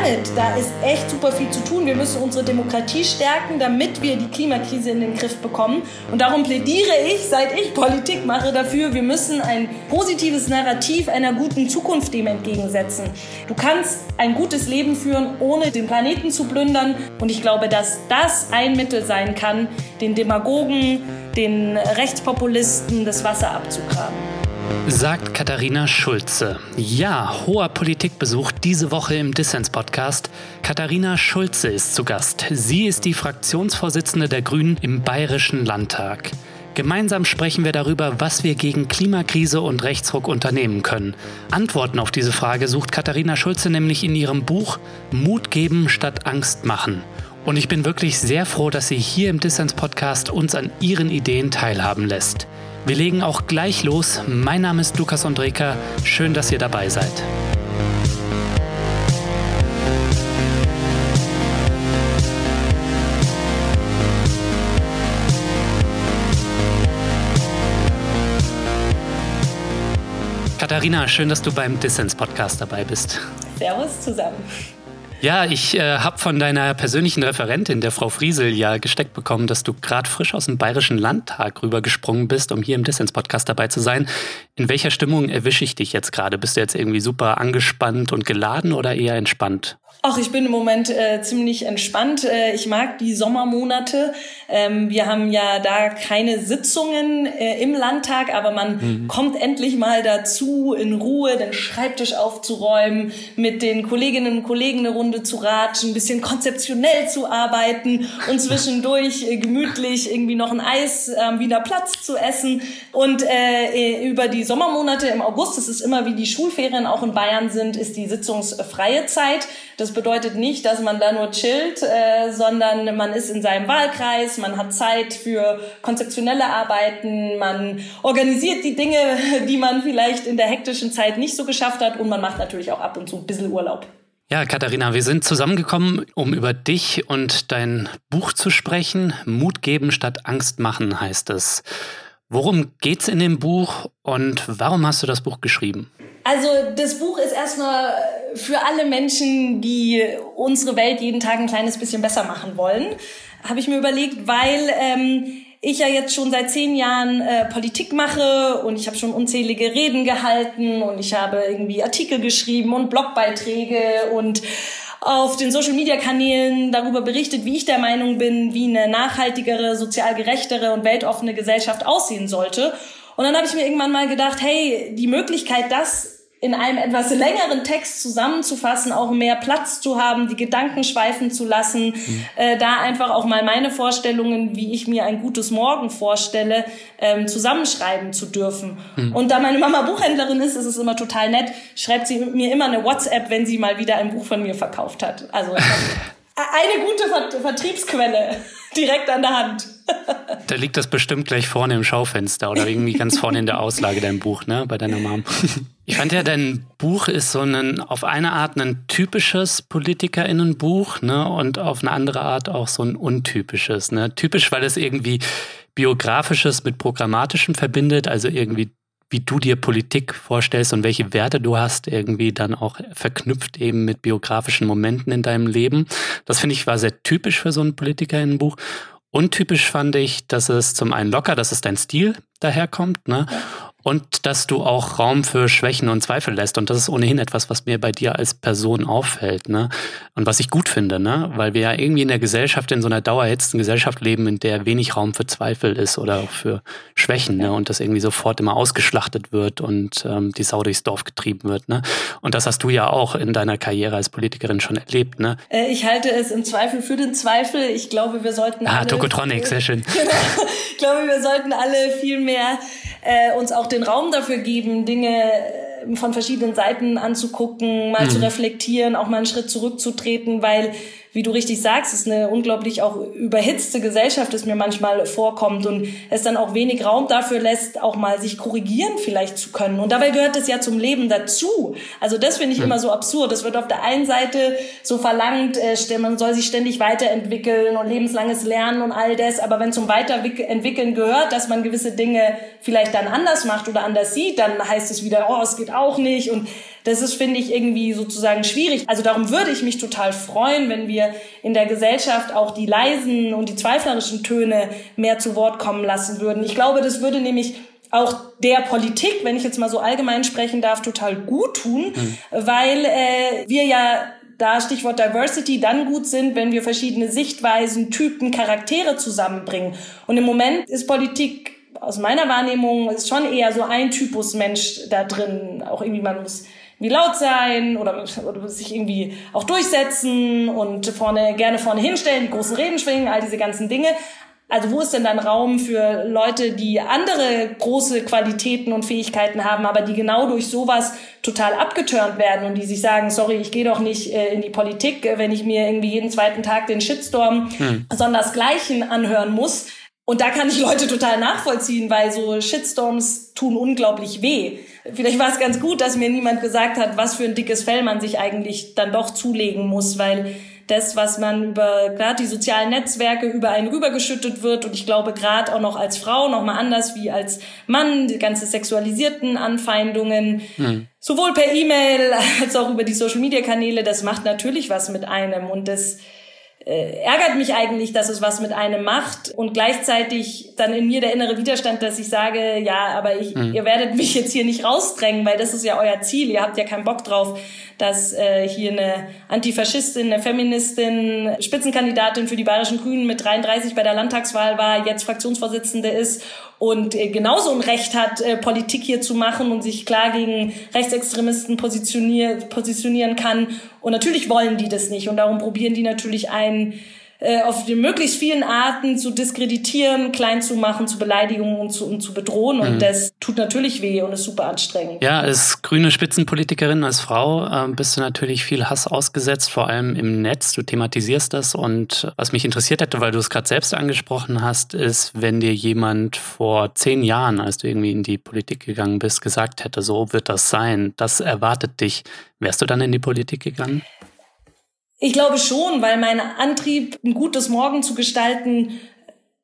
Planet. Da ist echt super viel zu tun. Wir müssen unsere Demokratie stärken, damit wir die Klimakrise in den Griff bekommen. Und darum plädiere ich, seit ich Politik mache, dafür, wir müssen ein positives Narrativ einer guten Zukunft dem entgegensetzen. Du kannst ein gutes Leben führen, ohne den Planeten zu plündern. Und ich glaube, dass das ein Mittel sein kann, den Demagogen, den Rechtspopulisten das Wasser abzugraben. Sagt Katharina Schulze. Ja, hoher Politikbesuch diese Woche im Dissens-Podcast. Katharina Schulze ist zu Gast. Sie ist die Fraktionsvorsitzende der Grünen im Bayerischen Landtag. Gemeinsam sprechen wir darüber, was wir gegen Klimakrise und Rechtsruck unternehmen können. Antworten auf diese Frage sucht Katharina Schulze nämlich in ihrem Buch Mut geben statt Angst machen. Und ich bin wirklich sehr froh, dass sie hier im Dissens-Podcast uns an ihren Ideen teilhaben lässt. Wir legen auch gleich los. Mein Name ist Lukas Andreka. Schön, dass ihr dabei seid. Katharina, schön, dass du beim Dissens-Podcast dabei bist. Servus zusammen. Ja, ich äh, habe von deiner persönlichen Referentin, der Frau Friesel, ja gesteckt bekommen, dass du gerade frisch aus dem Bayerischen Landtag rübergesprungen bist, um hier im Dissens-Podcast dabei zu sein. In welcher Stimmung erwische ich dich jetzt gerade? Bist du jetzt irgendwie super angespannt und geladen oder eher entspannt? Ach, ich bin im Moment äh, ziemlich entspannt. Äh, ich mag die Sommermonate. Ähm, wir haben ja da keine Sitzungen äh, im Landtag, aber man mhm. kommt endlich mal dazu, in Ruhe den Schreibtisch aufzuräumen, mit den Kolleginnen und Kollegen eine Runde zu ratschen, ein bisschen konzeptionell zu arbeiten und zwischendurch äh, gemütlich irgendwie noch ein Eis am ähm, Wiener Platz zu essen. Und äh, über die Sommermonate im August, das ist immer wie die Schulferien auch in Bayern sind, ist die sitzungsfreie Zeit. Das bedeutet nicht, dass man da nur chillt, äh, sondern man ist in seinem Wahlkreis, man hat Zeit für konzeptionelle Arbeiten, man organisiert die Dinge, die man vielleicht in der hektischen Zeit nicht so geschafft hat und man macht natürlich auch ab und zu ein bisschen Urlaub. Ja, Katharina, wir sind zusammengekommen, um über dich und dein Buch zu sprechen. Mut geben statt Angst machen heißt es. Worum geht's in dem Buch und warum hast du das Buch geschrieben? Also das Buch ist erstmal für alle Menschen, die unsere Welt jeden Tag ein kleines bisschen besser machen wollen, habe ich mir überlegt, weil ähm, ich ja jetzt schon seit zehn Jahren äh, Politik mache und ich habe schon unzählige Reden gehalten und ich habe irgendwie Artikel geschrieben und Blogbeiträge und auf den Social Media Kanälen darüber berichtet, wie ich der Meinung bin, wie eine nachhaltigere, sozial gerechtere und weltoffene Gesellschaft aussehen sollte. Und dann habe ich mir irgendwann mal gedacht, hey, die Möglichkeit, das in einem etwas längeren Text zusammenzufassen, auch mehr Platz zu haben, die Gedanken schweifen zu lassen, mhm. äh, da einfach auch mal meine Vorstellungen, wie ich mir ein gutes Morgen vorstelle, ähm, zusammenschreiben zu dürfen. Mhm. Und da meine Mama Buchhändlerin ist, ist es immer total nett, schreibt sie mir immer eine WhatsApp, wenn sie mal wieder ein Buch von mir verkauft hat. Also eine gute Vertriebsquelle direkt an der Hand. Da liegt das bestimmt gleich vorne im Schaufenster oder irgendwie ganz vorne in der Auslage dein Buch, ne, bei deiner Mom. Ich fand ja, dein Buch ist so ein, auf eine Art ein typisches PolitikerInnenbuch, ne, und auf eine andere Art auch so ein untypisches, ne. Typisch, weil es irgendwie biografisches mit programmatischem verbindet, also irgendwie wie du dir Politik vorstellst und welche Werte du hast, irgendwie dann auch verknüpft eben mit biografischen Momenten in deinem Leben. Das finde ich war sehr typisch für so ein Politikerinnenbuch. Untypisch fand ich, dass es zum einen locker, dass es dein Stil daherkommt, ne? Ja und dass du auch Raum für Schwächen und Zweifel lässt. Und das ist ohnehin etwas, was mir bei dir als Person auffällt, ne? Und was ich gut finde, ne? Weil wir ja irgendwie in der Gesellschaft, in so einer dauerhetzten Gesellschaft leben, in der wenig Raum für Zweifel ist oder auch für Schwächen, ne? Und das irgendwie sofort immer ausgeschlachtet wird und ähm, die Sau durchs Dorf getrieben wird, ne? Und das hast du ja auch in deiner Karriere als Politikerin schon erlebt, ne? Äh, ich halte es im Zweifel für den Zweifel. Ich glaube, wir sollten ah, alle... Ah, Tokotronic, sehr schön. Genau. ich glaube, wir sollten alle viel mehr äh, uns auch den Raum dafür geben, Dinge äh, von verschiedenen Seiten anzugucken, mal mhm. zu reflektieren, auch mal einen Schritt zurückzutreten, weil wie du richtig sagst, ist eine unglaublich auch überhitzte Gesellschaft, es mir manchmal vorkommt und es dann auch wenig Raum dafür lässt, auch mal sich korrigieren vielleicht zu können. Und dabei gehört es ja zum Leben dazu. Also das finde ich immer so absurd. Es wird auf der einen Seite so verlangt, äh, man soll sich ständig weiterentwickeln und lebenslanges Lernen und all das. Aber wenn zum Weiterentwickeln gehört, dass man gewisse Dinge vielleicht dann anders macht oder anders sieht, dann heißt es wieder, oh, es geht auch nicht. Und das ist, finde ich, irgendwie sozusagen schwierig. Also darum würde ich mich total freuen, wenn wir in der Gesellschaft auch die leisen und die zweiflerischen Töne mehr zu Wort kommen lassen würden. Ich glaube, das würde nämlich auch der Politik, wenn ich jetzt mal so allgemein sprechen darf, total gut tun, mhm. weil äh, wir ja da Stichwort Diversity dann gut sind, wenn wir verschiedene Sichtweisen, Typen, Charaktere zusammenbringen. Und im Moment ist Politik aus meiner Wahrnehmung ist schon eher so ein Typus Mensch da drin. Auch irgendwie man muss wie laut sein oder, oder sich irgendwie auch durchsetzen und vorne gerne vorne hinstellen, die großen Reden schwingen, all diese ganzen Dinge. Also wo ist denn dann Raum für Leute, die andere große Qualitäten und Fähigkeiten haben, aber die genau durch sowas total abgeturnt werden und die sich sagen, sorry, ich gehe doch nicht äh, in die Politik, äh, wenn ich mir irgendwie jeden zweiten Tag den Shitstorm hm. sondersgleichen anhören muss. Und da kann ich Leute total nachvollziehen, weil so Shitstorms tun unglaublich weh. Vielleicht war es ganz gut, dass mir niemand gesagt hat, was für ein dickes Fell man sich eigentlich dann doch zulegen muss, weil das, was man über gerade die sozialen Netzwerke über einen rübergeschüttet wird und ich glaube gerade auch noch als Frau noch mal anders wie als Mann die ganze sexualisierten Anfeindungen hm. sowohl per E-Mail als auch über die Social Media Kanäle das macht natürlich was mit einem und das äh, ärgert mich eigentlich, dass es was mit einem macht und gleichzeitig dann in mir der innere Widerstand, dass ich sage, ja, aber ich, mhm. ihr werdet mich jetzt hier nicht rausdrängen, weil das ist ja euer Ziel. Ihr habt ja keinen Bock drauf, dass äh, hier eine Antifaschistin, eine Feministin, Spitzenkandidatin für die Bayerischen Grünen mit 33 bei der Landtagswahl war, jetzt Fraktionsvorsitzende ist und äh, genauso ein Recht hat, äh, Politik hier zu machen und sich klar gegen Rechtsextremisten positionier positionieren kann. Und natürlich wollen die das nicht und darum probieren die natürlich einen äh, auf die möglichst vielen Arten zu diskreditieren, klein zu machen, zu beleidigen und zu, und zu bedrohen. Und mhm. das tut natürlich weh und ist super anstrengend. Ja, als grüne Spitzenpolitikerin, als Frau äh, bist du natürlich viel Hass ausgesetzt, vor allem im Netz. Du thematisierst das. Und was mich interessiert hätte, weil du es gerade selbst angesprochen hast, ist, wenn dir jemand vor zehn Jahren, als du irgendwie in die Politik gegangen bist, gesagt hätte, so wird das sein, das erwartet dich. Wärst du dann in die Politik gegangen? Ich glaube schon, weil mein Antrieb, ein gutes Morgen zu gestalten,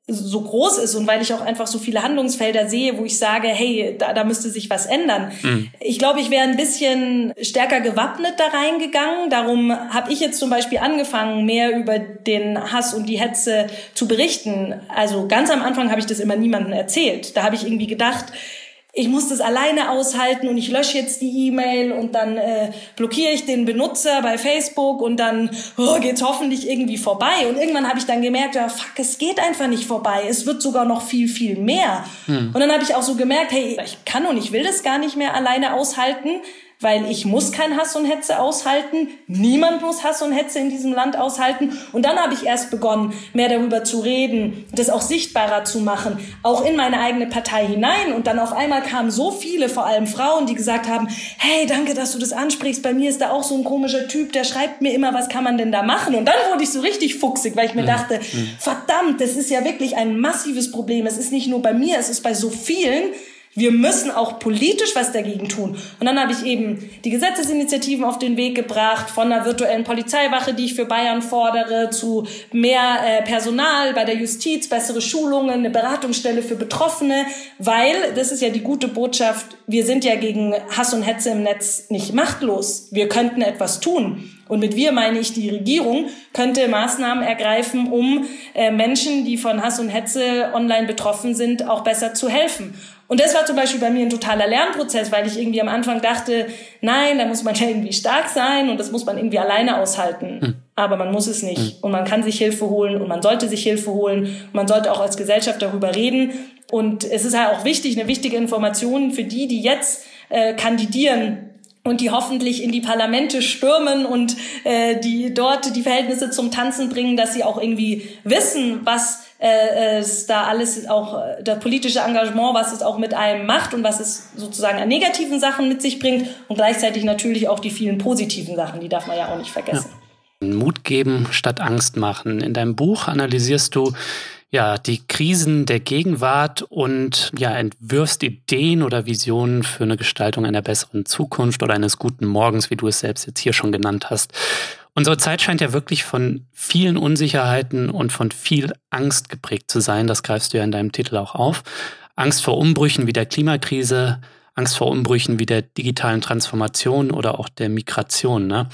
so groß ist und weil ich auch einfach so viele Handlungsfelder sehe, wo ich sage, hey, da, da müsste sich was ändern. Mhm. Ich glaube, ich wäre ein bisschen stärker gewappnet da reingegangen. Darum habe ich jetzt zum Beispiel angefangen, mehr über den Hass und die Hetze zu berichten. Also ganz am Anfang habe ich das immer niemandem erzählt. Da habe ich irgendwie gedacht, ich muss das alleine aushalten und ich lösche jetzt die E-Mail und dann äh, blockiere ich den Benutzer bei Facebook und dann oh, geht's hoffentlich irgendwie vorbei. Und irgendwann habe ich dann gemerkt, ja, fuck, es geht einfach nicht vorbei. Es wird sogar noch viel, viel mehr. Hm. Und dann habe ich auch so gemerkt, hey, ich kann und ich will das gar nicht mehr alleine aushalten weil ich muss kein Hass und Hetze aushalten. Niemand muss Hass und Hetze in diesem Land aushalten. Und dann habe ich erst begonnen, mehr darüber zu reden, das auch sichtbarer zu machen, auch in meine eigene Partei hinein. Und dann auf einmal kamen so viele, vor allem Frauen, die gesagt haben, hey, danke, dass du das ansprichst. Bei mir ist da auch so ein komischer Typ, der schreibt mir immer, was kann man denn da machen? Und dann wurde ich so richtig fuchsig, weil ich mir mhm. dachte, mhm. verdammt, das ist ja wirklich ein massives Problem. Es ist nicht nur bei mir, es ist bei so vielen wir müssen auch politisch was dagegen tun. Und dann habe ich eben die Gesetzesinitiativen auf den Weg gebracht, von einer virtuellen Polizeiwache, die ich für Bayern fordere, zu mehr äh, Personal bei der Justiz, bessere Schulungen, eine Beratungsstelle für Betroffene, weil, das ist ja die gute Botschaft, wir sind ja gegen Hass und Hetze im Netz nicht machtlos. Wir könnten etwas tun. Und mit wir meine ich, die Regierung könnte Maßnahmen ergreifen, um äh, Menschen, die von Hass und Hetze online betroffen sind, auch besser zu helfen. Und das war zum Beispiel bei mir ein totaler Lernprozess, weil ich irgendwie am Anfang dachte, nein, da muss man ja irgendwie stark sein und das muss man irgendwie alleine aushalten. Mhm. Aber man muss es nicht. Mhm. Und man kann sich Hilfe holen und man sollte sich Hilfe holen. Und man sollte auch als Gesellschaft darüber reden. Und es ist halt auch wichtig, eine wichtige Information für die, die jetzt äh, kandidieren und die hoffentlich in die Parlamente stürmen und äh, die dort die Verhältnisse zum Tanzen bringen, dass sie auch irgendwie wissen, was äh, es da alles auch äh, das politische Engagement, was es auch mit einem macht und was es sozusagen an negativen Sachen mit sich bringt und gleichzeitig natürlich auch die vielen positiven Sachen, die darf man ja auch nicht vergessen. Ja. Mut geben statt Angst machen. In deinem Buch analysierst du ja, die Krisen der Gegenwart und ja, entwirfst Ideen oder Visionen für eine Gestaltung einer besseren Zukunft oder eines guten Morgens, wie du es selbst jetzt hier schon genannt hast. Unsere Zeit scheint ja wirklich von vielen Unsicherheiten und von viel Angst geprägt zu sein. Das greifst du ja in deinem Titel auch auf. Angst vor Umbrüchen wie der Klimakrise, Angst vor Umbrüchen wie der digitalen Transformation oder auch der Migration. Ne?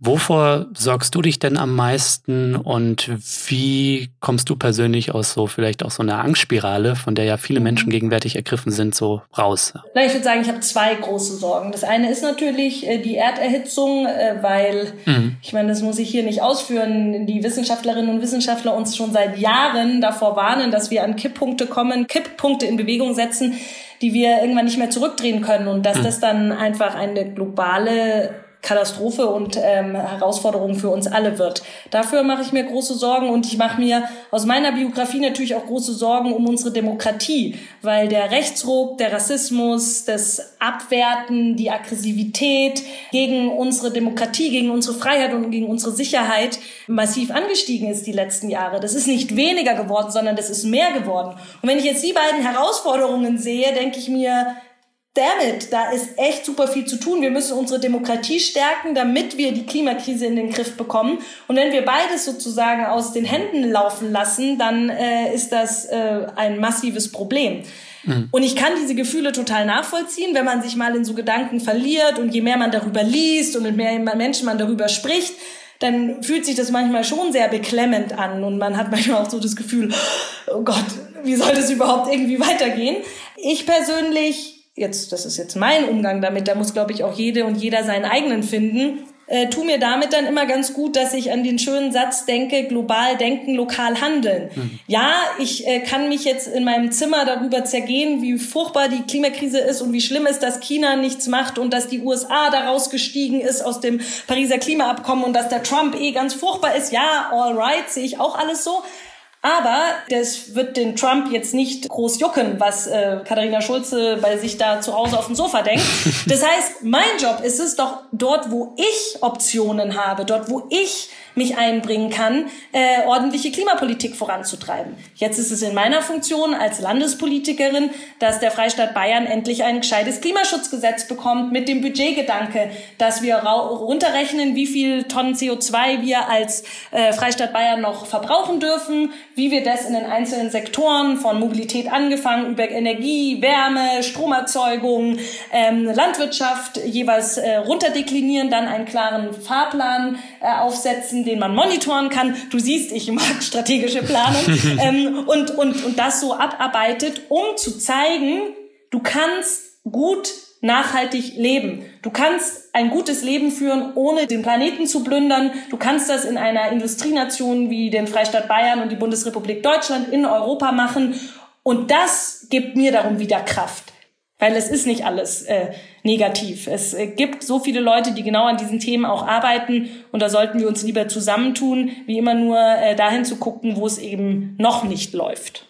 Wovor sorgst du dich denn am meisten und wie kommst du persönlich aus so vielleicht auch so einer Angstspirale, von der ja viele Menschen gegenwärtig ergriffen sind, so raus? Na, ich würde sagen, ich habe zwei große Sorgen. Das eine ist natürlich äh, die Erderhitzung, äh, weil mhm. ich meine, das muss ich hier nicht ausführen. Die Wissenschaftlerinnen und Wissenschaftler uns schon seit Jahren davor warnen, dass wir an Kipppunkte kommen, Kipppunkte in Bewegung setzen, die wir irgendwann nicht mehr zurückdrehen können und dass mhm. das dann einfach eine globale Katastrophe und ähm, Herausforderung für uns alle wird. Dafür mache ich mir große Sorgen und ich mache mir aus meiner Biografie natürlich auch große Sorgen um unsere Demokratie, weil der Rechtsruck, der Rassismus, das Abwerten, die Aggressivität gegen unsere Demokratie, gegen unsere Freiheit und gegen unsere Sicherheit massiv angestiegen ist die letzten Jahre. Das ist nicht weniger geworden, sondern das ist mehr geworden. Und wenn ich jetzt die beiden Herausforderungen sehe, denke ich mir, damit, da ist echt super viel zu tun. Wir müssen unsere Demokratie stärken, damit wir die Klimakrise in den Griff bekommen. Und wenn wir beides sozusagen aus den Händen laufen lassen, dann äh, ist das äh, ein massives Problem. Mhm. Und ich kann diese Gefühle total nachvollziehen, wenn man sich mal in so Gedanken verliert und je mehr man darüber liest und mit mehr Menschen man darüber spricht, dann fühlt sich das manchmal schon sehr beklemmend an und man hat manchmal auch so das Gefühl, oh Gott, wie soll das überhaupt irgendwie weitergehen? Ich persönlich jetzt, das ist jetzt mein Umgang damit, da muss, glaube ich, auch jede und jeder seinen eigenen finden, äh, tu mir damit dann immer ganz gut, dass ich an den schönen Satz denke, global denken, lokal handeln. Mhm. Ja, ich äh, kann mich jetzt in meinem Zimmer darüber zergehen, wie furchtbar die Klimakrise ist und wie schlimm ist, dass China nichts macht und dass die USA da rausgestiegen ist aus dem Pariser Klimaabkommen und dass der Trump eh ganz furchtbar ist. Ja, all right, sehe ich auch alles so. Aber das wird den Trump jetzt nicht groß jucken, was äh, Katharina Schulze bei sich da zu Hause auf dem Sofa denkt. Das heißt, mein Job ist es doch dort, wo ich Optionen habe, dort, wo ich mich einbringen kann, äh, ordentliche Klimapolitik voranzutreiben. Jetzt ist es in meiner Funktion als Landespolitikerin, dass der Freistaat Bayern endlich ein gescheites Klimaschutzgesetz bekommt mit dem Budgetgedanke, dass wir runterrechnen, wie viel Tonnen CO2 wir als äh, Freistaat Bayern noch verbrauchen dürfen, wie wir das in den einzelnen Sektoren von Mobilität angefangen über Energie, Wärme, Stromerzeugung, ähm, Landwirtschaft jeweils äh, runterdeklinieren, dann einen klaren Fahrplan äh, aufsetzen, den man monitoren kann. Du siehst, ich mag strategische Planung ähm, und, und, und das so abarbeitet, um zu zeigen, du kannst gut nachhaltig leben. Du kannst ein gutes Leben führen, ohne den Planeten zu plündern. Du kannst das in einer Industrienation wie den Freistaat Bayern und die Bundesrepublik Deutschland in Europa machen. Und das gibt mir darum wieder Kraft. Weil es ist nicht alles äh, negativ. Es äh, gibt so viele Leute, die genau an diesen Themen auch arbeiten und da sollten wir uns lieber zusammentun, wie immer nur äh, dahin zu gucken, wo es eben noch nicht läuft.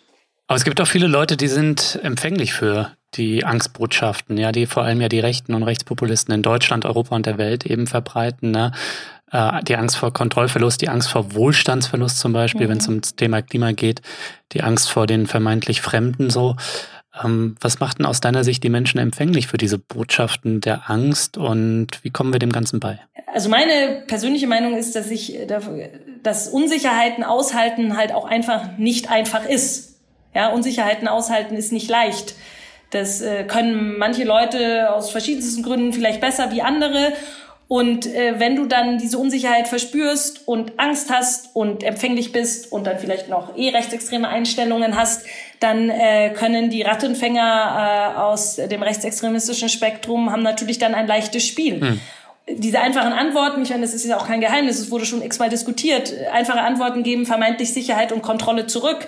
Aber es gibt auch viele Leute, die sind empfänglich für die Angstbotschaften, ja, die vor allem ja die Rechten und Rechtspopulisten in Deutschland, Europa und der Welt eben verbreiten. Ne? Äh, die Angst vor Kontrollverlust, die Angst vor Wohlstandsverlust zum Beispiel, mhm. wenn es ums Thema Klima geht, die Angst vor den vermeintlich Fremden so. Ähm, was macht denn aus deiner Sicht die Menschen empfänglich für diese Botschaften der Angst und wie kommen wir dem Ganzen bei? Also meine persönliche Meinung ist, dass ich, dass Unsicherheiten aushalten halt auch einfach nicht einfach ist. Ja, Unsicherheiten aushalten ist nicht leicht. Das äh, können manche Leute aus verschiedensten Gründen vielleicht besser wie andere. Und äh, wenn du dann diese Unsicherheit verspürst und Angst hast und empfänglich bist und dann vielleicht noch eh rechtsextreme Einstellungen hast, dann äh, können die Rattenfänger äh, aus dem rechtsextremistischen Spektrum haben natürlich dann ein leichtes Spiel. Hm diese einfachen Antworten, ich meine, das ist ja auch kein Geheimnis, es wurde schon x-mal diskutiert, einfache Antworten geben vermeintlich Sicherheit und Kontrolle zurück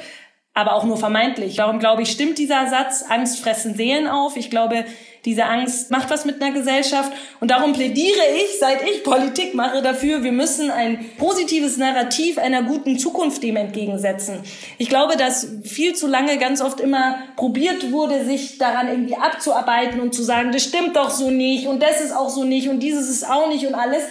aber auch nur vermeintlich. Darum glaube ich, stimmt dieser Satz, Angst fressen Seelen auf. Ich glaube, diese Angst macht was mit einer Gesellschaft. Und darum plädiere ich, seit ich Politik mache, dafür, wir müssen ein positives Narrativ einer guten Zukunft dem entgegensetzen. Ich glaube, dass viel zu lange ganz oft immer probiert wurde, sich daran irgendwie abzuarbeiten und zu sagen, das stimmt doch so nicht und das ist auch so nicht und dieses ist auch nicht und alles.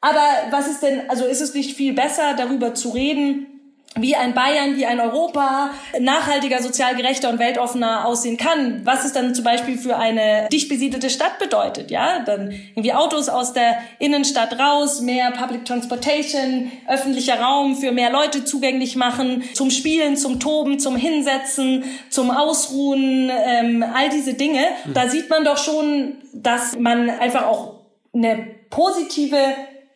Aber was ist denn, also ist es nicht viel besser, darüber zu reden, wie ein Bayern, wie ein Europa nachhaltiger, sozial gerechter und weltoffener aussehen kann. Was es dann zum Beispiel für eine dicht besiedelte Stadt bedeutet, ja? Dann irgendwie Autos aus der Innenstadt raus, mehr Public Transportation, öffentlicher Raum für mehr Leute zugänglich machen, zum Spielen, zum Toben, zum Hinsetzen, zum Ausruhen, ähm, all diese Dinge. Da sieht man doch schon, dass man einfach auch eine positive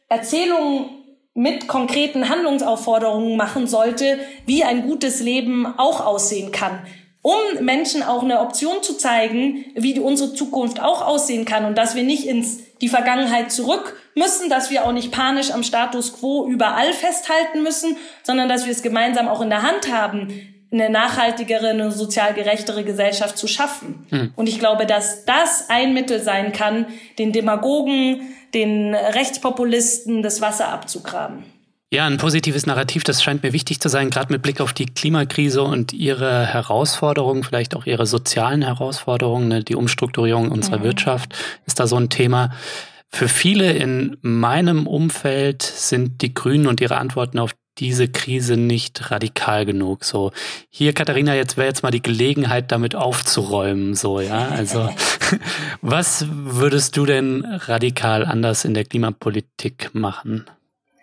Erzählung mit konkreten Handlungsaufforderungen machen sollte, wie ein gutes Leben auch aussehen kann. Um Menschen auch eine Option zu zeigen, wie unsere Zukunft auch aussehen kann und dass wir nicht ins die Vergangenheit zurück müssen, dass wir auch nicht panisch am Status quo überall festhalten müssen, sondern dass wir es gemeinsam auch in der Hand haben, eine nachhaltigere, eine sozial gerechtere Gesellschaft zu schaffen. Mhm. Und ich glaube, dass das ein Mittel sein kann, den Demagogen, den Rechtspopulisten das Wasser abzugraben. Ja, ein positives Narrativ, das scheint mir wichtig zu sein, gerade mit Blick auf die Klimakrise und ihre Herausforderungen, vielleicht auch ihre sozialen Herausforderungen, ne? die Umstrukturierung unserer mhm. Wirtschaft ist da so ein Thema. Für viele in meinem Umfeld sind die Grünen und ihre Antworten auf diese Krise nicht radikal genug. So, hier, Katharina, jetzt wäre jetzt mal die Gelegenheit, damit aufzuräumen. So, ja. Also, was würdest du denn radikal anders in der Klimapolitik machen?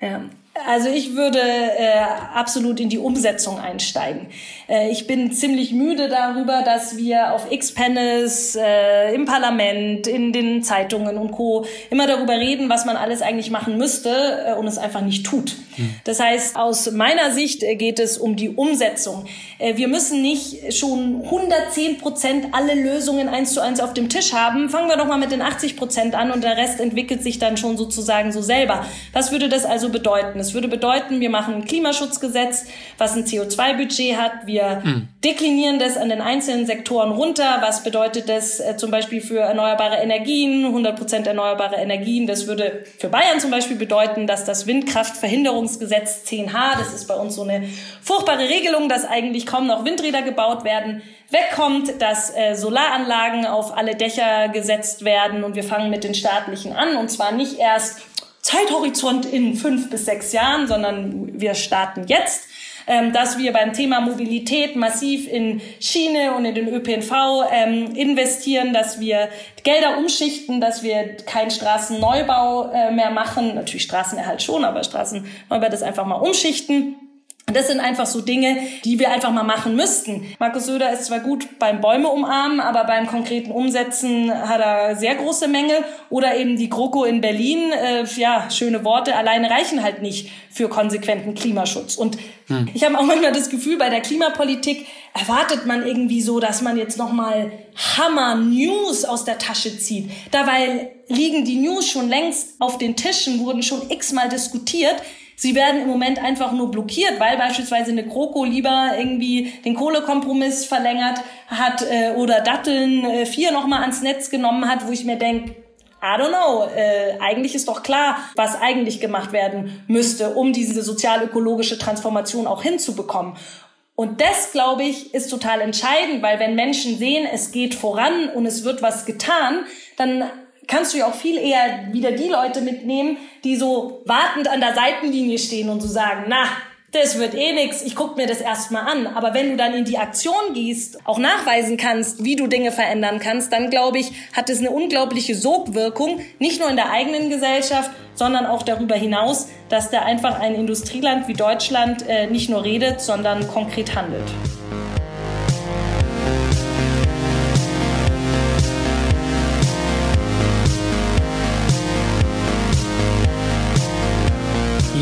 Ja, also ich würde äh, absolut in die Umsetzung einsteigen. Äh, ich bin ziemlich müde darüber, dass wir auf X-Panels, äh, im Parlament, in den Zeitungen und Co. immer darüber reden, was man alles eigentlich machen müsste äh, und es einfach nicht tut. Mhm. Das heißt, aus meiner Sicht äh, geht es um die Umsetzung. Äh, wir müssen nicht schon 110 Prozent alle Lösungen eins zu eins auf dem Tisch haben. Fangen wir doch mal mit den 80 Prozent an und der Rest entwickelt sich dann schon sozusagen so selber. Was würde das also bedeuten? Es würde bedeuten, wir machen ein Klimaschutzgesetz, was ein CO2-Budget hat. Wir mhm. deklinieren das an den einzelnen Sektoren runter. Was bedeutet das äh, zum Beispiel für erneuerbare Energien, 100 Prozent erneuerbare Energien? Das würde für Bayern zum Beispiel bedeuten, dass das Windkraftverhinderungsgesetz 10H, das ist bei uns so eine furchtbare Regelung, dass eigentlich kaum noch Windräder gebaut werden, wegkommt, dass äh, Solaranlagen auf alle Dächer gesetzt werden und wir fangen mit den staatlichen an und zwar nicht erst Zeithorizont in fünf bis sechs Jahren, sondern wir starten jetzt ähm, dass wir beim Thema Mobilität massiv in Schiene und in den ÖPNV ähm, investieren, dass wir Gelder umschichten, dass wir keinen Straßenneubau äh, mehr machen, natürlich Straßenerhalt schon, aber Straßenneubau das einfach mal umschichten. Das sind einfach so Dinge, die wir einfach mal machen müssten. Markus Söder ist zwar gut beim Bäume umarmen, aber beim konkreten Umsetzen hat er sehr große Mängel. Oder eben die GroKo in Berlin. Äh, ja, schöne Worte alleine reichen halt nicht für konsequenten Klimaschutz. Und hm. ich habe auch manchmal das Gefühl, bei der Klimapolitik erwartet man irgendwie so, dass man jetzt nochmal Hammer-News aus der Tasche zieht. Dabei liegen die News schon längst auf den Tischen, wurden schon x-mal diskutiert. Sie werden im Moment einfach nur blockiert, weil beispielsweise eine Kroko lieber irgendwie den Kohlekompromiss verlängert hat äh, oder Datteln äh, 4 nochmal ans Netz genommen hat, wo ich mir denke, I don't know. Äh, eigentlich ist doch klar, was eigentlich gemacht werden müsste, um diese sozial-ökologische Transformation auch hinzubekommen. Und das, glaube ich, ist total entscheidend, weil wenn Menschen sehen, es geht voran und es wird was getan, dann kannst du ja auch viel eher wieder die Leute mitnehmen, die so wartend an der Seitenlinie stehen und so sagen, na, das wird eh nix, ich guck mir das erstmal an. Aber wenn du dann in die Aktion gehst, auch nachweisen kannst, wie du Dinge verändern kannst, dann glaube ich, hat es eine unglaubliche Sogwirkung, nicht nur in der eigenen Gesellschaft, sondern auch darüber hinaus, dass da einfach ein Industrieland wie Deutschland äh, nicht nur redet, sondern konkret handelt.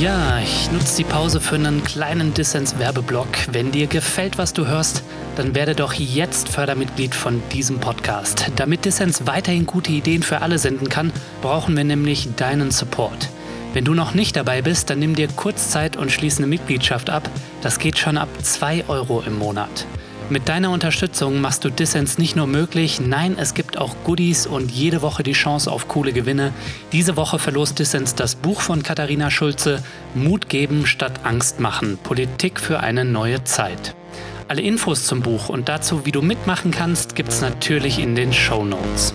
Ja, ich nutze die Pause für einen kleinen Dissens-Werbeblock. Wenn dir gefällt, was du hörst, dann werde doch jetzt Fördermitglied von diesem Podcast. Damit Dissens weiterhin gute Ideen für alle senden kann, brauchen wir nämlich deinen Support. Wenn du noch nicht dabei bist, dann nimm dir kurz Zeit und schließe eine Mitgliedschaft ab. Das geht schon ab 2 Euro im Monat. Mit deiner Unterstützung machst du Dissens nicht nur möglich, nein, es gibt auch Goodies und jede Woche die Chance auf coole Gewinne. Diese Woche verlost Dissens das Buch von Katharina Schulze Mut geben statt Angst machen. Politik für eine neue Zeit. Alle Infos zum Buch und dazu, wie du mitmachen kannst, gibt's natürlich in den Show Notes.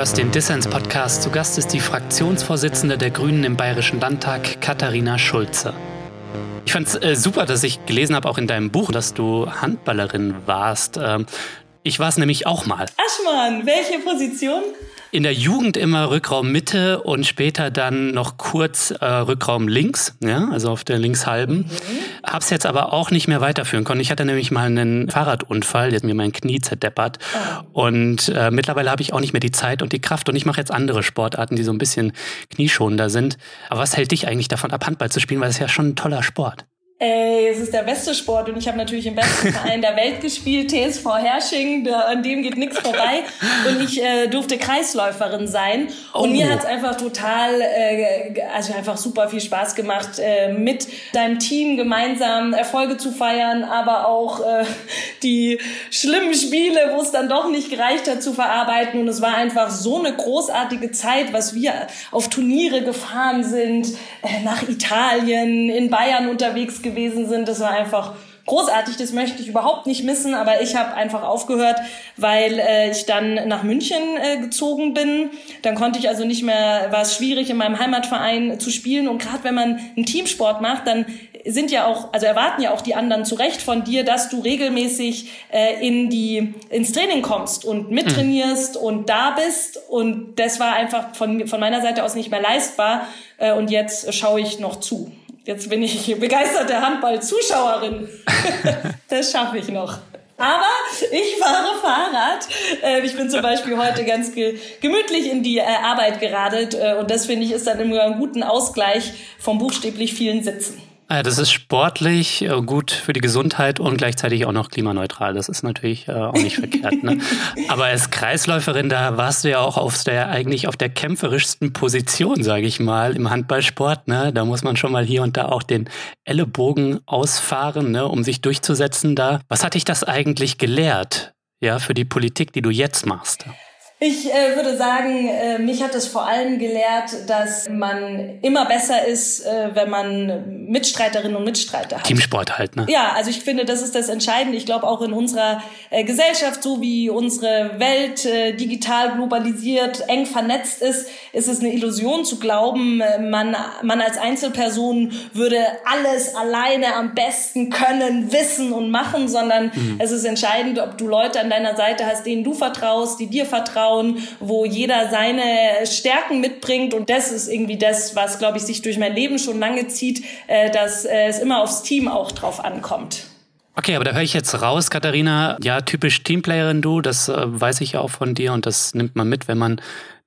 Hörst den Dissens-Podcast. Zu Gast ist die Fraktionsvorsitzende der Grünen im Bayerischen Landtag, Katharina Schulze. Ich fand es äh, super, dass ich gelesen habe, auch in deinem Buch, dass du Handballerin warst. Ähm, ich war es nämlich auch mal. Aschmann, welche Position? In der Jugend immer Rückraum Mitte und später dann noch kurz äh, Rückraum links, ja, also auf der linkshalben. Mhm. Hab's jetzt aber auch nicht mehr weiterführen können. Ich hatte nämlich mal einen Fahrradunfall, der hat mir mein Knie zerdeppert. Oh. Und äh, mittlerweile habe ich auch nicht mehr die Zeit und die Kraft und ich mache jetzt andere Sportarten, die so ein bisschen knieschonender sind. Aber was hält dich eigentlich davon ab, Handball zu spielen, weil es ja schon ein toller Sport ey, es ist der beste Sport und ich habe natürlich im besten Verein der Welt gespielt, TSV Hersching, da, an dem geht nichts vorbei. Und ich äh, durfte Kreisläuferin sein. Und oh. mir hat's einfach total, äh, also einfach super viel Spaß gemacht, äh, mit deinem Team gemeinsam Erfolge zu feiern, aber auch äh, die schlimmen Spiele, wo es dann doch nicht gereicht hat, zu verarbeiten. Und es war einfach so eine großartige Zeit, was wir auf Turniere gefahren sind, äh, nach Italien, in Bayern unterwegs gewesen gewesen sind. Das war einfach großartig, das möchte ich überhaupt nicht missen, aber ich habe einfach aufgehört, weil äh, ich dann nach München äh, gezogen bin. Dann konnte ich also nicht mehr, war es schwierig in meinem Heimatverein zu spielen und gerade wenn man einen Teamsport macht, dann sind ja auch, also erwarten ja auch die anderen zu Recht von dir, dass du regelmäßig äh, in die ins Training kommst und mittrainierst mhm. und da bist und das war einfach von von meiner Seite aus nicht mehr leistbar äh, und jetzt schaue ich noch zu. Jetzt bin ich begeisterte Handball-Zuschauerin. das schaffe ich noch. Aber ich fahre Fahrrad. Äh, ich bin zum Beispiel heute ganz gemütlich in die äh, Arbeit geradelt äh, und das finde ich ist dann immer einen guten Ausgleich vom buchstäblich vielen Sitzen. Ja, das ist sportlich äh, gut für die Gesundheit und gleichzeitig auch noch klimaneutral. Das ist natürlich äh, auch nicht verkehrt. Ne? Aber als Kreisläuferin, da warst du ja auch auf der eigentlich auf der kämpferischsten Position, sage ich mal, im Handballsport. Ne? Da muss man schon mal hier und da auch den Ellenbogen ausfahren, ne? um sich durchzusetzen. Da, was hat dich das eigentlich gelehrt? Ja, für die Politik, die du jetzt machst. Ich äh, würde sagen, äh, mich hat es vor allem gelehrt, dass man immer besser ist, äh, wenn man Mitstreiterinnen und Mitstreiter hat. Teamsport halt, ne? Ja, also ich finde, das ist das Entscheidende. Ich glaube auch in unserer äh, Gesellschaft, so wie unsere Welt äh, digital globalisiert, eng vernetzt ist, ist es eine Illusion zu glauben, äh, man, man als Einzelperson würde alles alleine am besten können, wissen und machen, sondern mhm. es ist entscheidend, ob du Leute an deiner Seite hast, denen du vertraust, die dir vertrauen aufbauen, wo jeder seine Stärken mitbringt. Und das ist irgendwie das, was, glaube ich, sich durch mein Leben schon lange zieht, äh, dass äh, es immer aufs Team auch drauf ankommt. Okay, aber da höre ich jetzt raus, Katharina. Ja, typisch Teamplayerin du, das äh, weiß ich auch von dir und das nimmt man mit, wenn man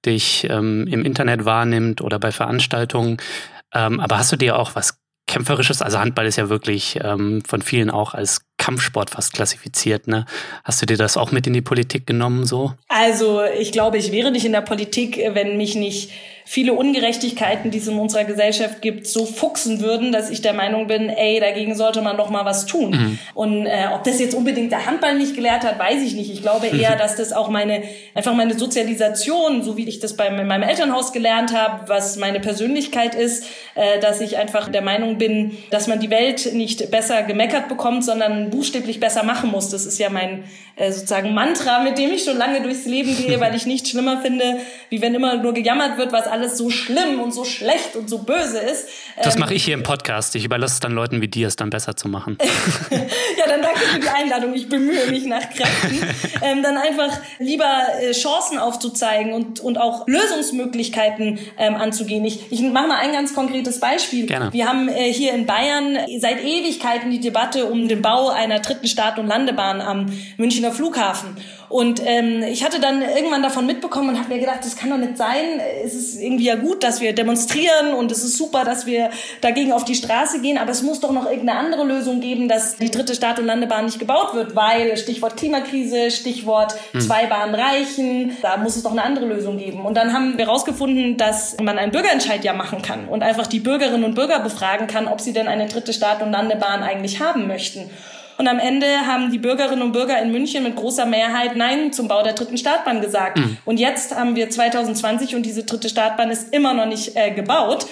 dich ähm, im Internet wahrnimmt oder bei Veranstaltungen. Ähm, aber hast du dir auch was Kämpferisches, also Handball ist ja wirklich ähm, von vielen auch als Kampfsport fast klassifiziert. Ne? Hast du dir das auch mit in die Politik genommen so? Also ich glaube, ich wäre nicht in der Politik, wenn mich nicht viele Ungerechtigkeiten, die es in unserer Gesellschaft gibt, so fuchsen würden, dass ich der Meinung bin, ey, dagegen sollte man doch mal was tun. Mhm. Und äh, ob das jetzt unbedingt der Handball nicht gelehrt hat, weiß ich nicht. Ich glaube eher, dass das auch meine einfach meine Sozialisation, so wie ich das bei meinem Elternhaus gelernt habe, was meine Persönlichkeit ist, äh, dass ich einfach der Meinung bin, dass man die Welt nicht besser gemeckert bekommt, sondern buchstäblich besser machen muss. Das ist ja mein äh, sozusagen Mantra, mit dem ich schon lange durchs Leben gehe, weil ich nichts schlimmer finde, wie wenn immer nur gejammert wird, was alles so schlimm und so schlecht und so böse ist. Das ähm, mache ich hier im Podcast. Ich überlasse es dann Leuten wie dir, es dann besser zu machen. ja, dann danke für die Einladung. Ich bemühe mich nach Kräften. ähm, dann einfach lieber äh, Chancen aufzuzeigen und, und auch Lösungsmöglichkeiten ähm, anzugehen. Ich, ich mache mal ein ganz konkretes Beispiel. Gerne. Wir haben äh, hier in Bayern seit Ewigkeiten die Debatte um den Bau einer dritten Start- und Landebahn am Münchner Flughafen. Und ähm, ich hatte dann irgendwann davon mitbekommen und habe mir gedacht, das kann doch nicht sein. Es ist irgendwie ja gut, dass wir demonstrieren und es ist super, dass wir dagegen auf die Straße gehen, aber es muss doch noch irgendeine andere Lösung geben, dass die dritte Start- und Landebahn nicht gebaut wird, weil Stichwort Klimakrise, Stichwort hm. zwei Bahnen reichen, da muss es doch eine andere Lösung geben. Und dann haben wir herausgefunden, dass man einen Bürgerentscheid ja machen kann und einfach die Bürgerinnen und Bürger befragen kann, ob sie denn eine dritte Start- und Landebahn eigentlich haben möchten. Und am Ende haben die Bürgerinnen und Bürger in München mit großer Mehrheit Nein zum Bau der dritten Startbahn gesagt. Mhm. Und jetzt haben wir 2020 und diese dritte Startbahn ist immer noch nicht äh, gebaut.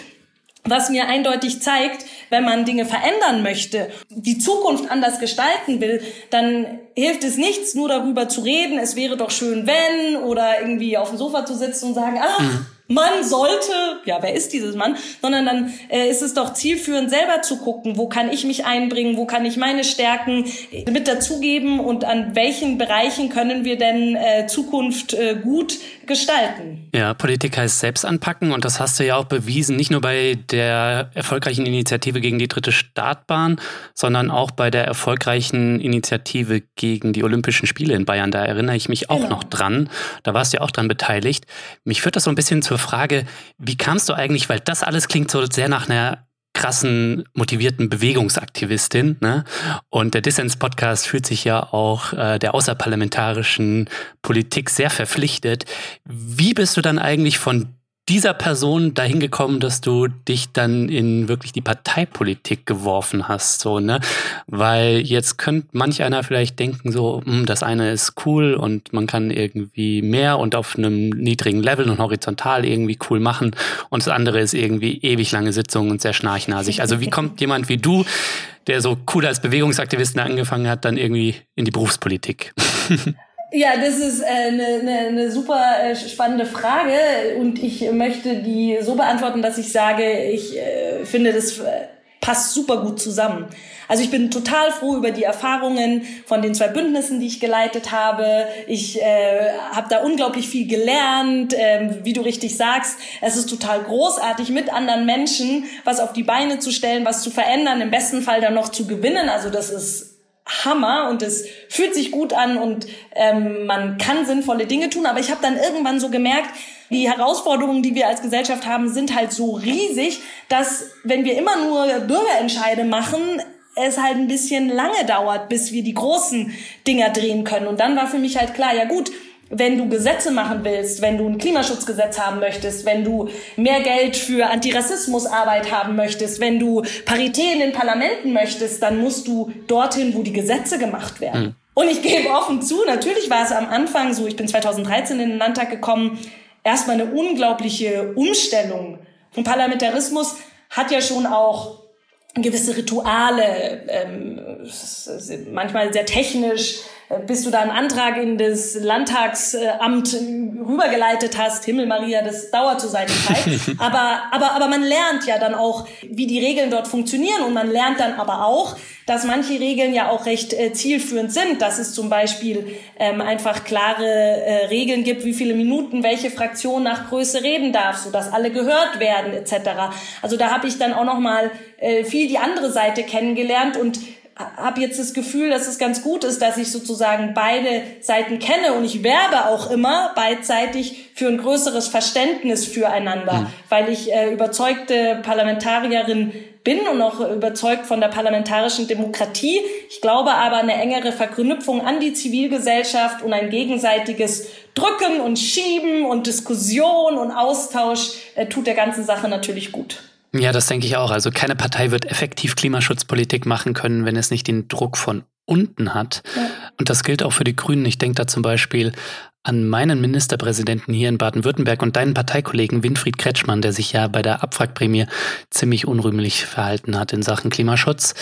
was mir eindeutig zeigt, wenn man Dinge verändern möchte, die Zukunft anders gestalten will, dann hilft es nichts, nur darüber zu reden, es wäre doch schön, wenn, oder irgendwie auf dem Sofa zu sitzen und sagen, ach, mhm. Man sollte, ja, wer ist dieses Mann, sondern dann äh, ist es doch zielführend, selber zu gucken, wo kann ich mich einbringen, wo kann ich meine Stärken mit dazugeben und an welchen Bereichen können wir denn äh, Zukunft äh, gut gestalten. Ja, Politik heißt selbst anpacken und das hast du ja auch bewiesen, nicht nur bei der erfolgreichen Initiative gegen die dritte Startbahn, sondern auch bei der erfolgreichen Initiative gegen die Olympischen Spiele in Bayern. Da erinnere ich mich auch genau. noch dran. Da warst du ja auch dran beteiligt. Mich führt das so ein bisschen zur Frage, wie kamst du eigentlich, weil das alles klingt so sehr nach einer krassen, motivierten Bewegungsaktivistin. Ne? Und der Dissens-Podcast fühlt sich ja auch äh, der außerparlamentarischen Politik sehr verpflichtet. Wie bist du dann eigentlich von dieser Person dahin gekommen, dass du dich dann in wirklich die Parteipolitik geworfen hast, so, ne? Weil jetzt könnte manch einer vielleicht denken, so, hm, das eine ist cool und man kann irgendwie mehr und auf einem niedrigen Level und horizontal irgendwie cool machen und das andere ist irgendwie ewig lange Sitzungen und sehr schnarchnasig. Also wie kommt jemand wie du, der so cool als Bewegungsaktivisten angefangen hat, dann irgendwie in die Berufspolitik? Ja, das ist eine äh, ne, ne super äh, spannende Frage und ich möchte die so beantworten, dass ich sage, ich äh, finde, das äh, passt super gut zusammen. Also ich bin total froh über die Erfahrungen von den zwei Bündnissen, die ich geleitet habe. Ich äh, habe da unglaublich viel gelernt, äh, wie du richtig sagst. Es ist total großartig, mit anderen Menschen was auf die Beine zu stellen, was zu verändern, im besten Fall dann noch zu gewinnen. Also das ist Hammer und es fühlt sich gut an und ähm, man kann sinnvolle Dinge tun. Aber ich habe dann irgendwann so gemerkt, die Herausforderungen, die wir als Gesellschaft haben, sind halt so riesig, dass wenn wir immer nur Bürgerentscheide machen, es halt ein bisschen lange dauert, bis wir die großen Dinger drehen können. Und dann war für mich halt klar, ja gut, wenn du Gesetze machen willst, wenn du ein Klimaschutzgesetz haben möchtest, wenn du mehr Geld für Antirassismusarbeit haben möchtest, wenn du Parität in den Parlamenten möchtest, dann musst du dorthin, wo die Gesetze gemacht werden. Mhm. Und ich gebe offen zu, natürlich war es am Anfang so, ich bin 2013 in den Landtag gekommen, erstmal eine unglaubliche Umstellung. Und Parlamentarismus hat ja schon auch gewisse Rituale, ähm, manchmal sehr technisch, bis du da einen Antrag in das Landtagsamt rübergeleitet hast, Himmel Maria, das dauert zu seiner Zeit. aber, aber, aber man lernt ja dann auch, wie die Regeln dort funktionieren und man lernt dann aber auch, dass manche Regeln ja auch recht äh, zielführend sind, dass es zum Beispiel ähm, einfach klare äh, Regeln gibt, wie viele Minuten welche Fraktion nach Größe reden darf, so dass alle gehört werden etc. Also da habe ich dann auch noch mal äh, viel die andere Seite kennengelernt und habe jetzt das Gefühl, dass es ganz gut ist, dass ich sozusagen beide Seiten kenne und ich werbe auch immer beidseitig für ein größeres Verständnis füreinander, mhm. weil ich äh, überzeugte Parlamentarierin bin und auch überzeugt von der parlamentarischen Demokratie. Ich glaube aber eine engere Verknüpfung an die Zivilgesellschaft und ein gegenseitiges Drücken und Schieben und Diskussion und Austausch äh, tut der ganzen Sache natürlich gut. Ja, das denke ich auch. Also keine Partei wird effektiv Klimaschutzpolitik machen können, wenn es nicht den Druck von unten hat. Ja. Und das gilt auch für die Grünen. Ich denke da zum Beispiel an meinen Ministerpräsidenten hier in Baden-Württemberg und deinen Parteikollegen Winfried Kretschmann, der sich ja bei der Abwrackprämie ziemlich unrühmlich verhalten hat in Sachen Klimaschutz.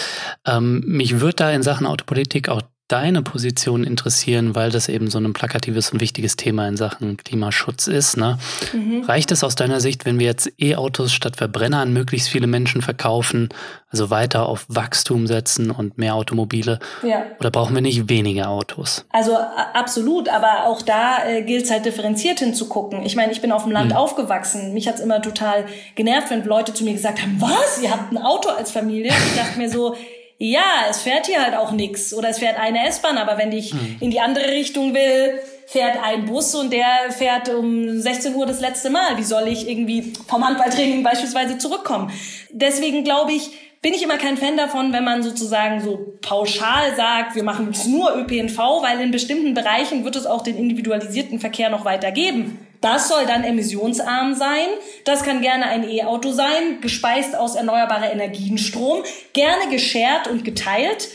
Ähm, mich würde da in Sachen Autopolitik auch deine Position interessieren, weil das eben so ein plakatives und wichtiges Thema in Sachen Klimaschutz ist. Ne? Mhm. Reicht es aus deiner Sicht, wenn wir jetzt E-Autos statt Verbrenner an möglichst viele Menschen verkaufen, also weiter auf Wachstum setzen und mehr Automobile? Ja. Oder brauchen wir nicht weniger Autos? Also absolut, aber auch da äh, gilt es halt differenziert hinzugucken. Ich meine, ich bin auf dem Land mhm. aufgewachsen. Mich hat's immer total genervt, wenn Leute zu mir gesagt haben, was, ihr habt ein Auto als Familie? Ich dachte mir so, ja, es fährt hier halt auch nix oder es fährt eine S-Bahn, aber wenn ich mhm. in die andere Richtung will, fährt ein Bus und der fährt um 16 Uhr das letzte Mal. Wie soll ich irgendwie vom Handballtraining beispielsweise zurückkommen? Deswegen glaube ich, bin ich immer kein Fan davon, wenn man sozusagen so pauschal sagt, wir machen jetzt nur ÖPNV, weil in bestimmten Bereichen wird es auch den individualisierten Verkehr noch weiter geben. Das soll dann emissionsarm sein. Das kann gerne ein E-Auto sein, gespeist aus erneuerbarer Energienstrom, gerne geshared und geteilt.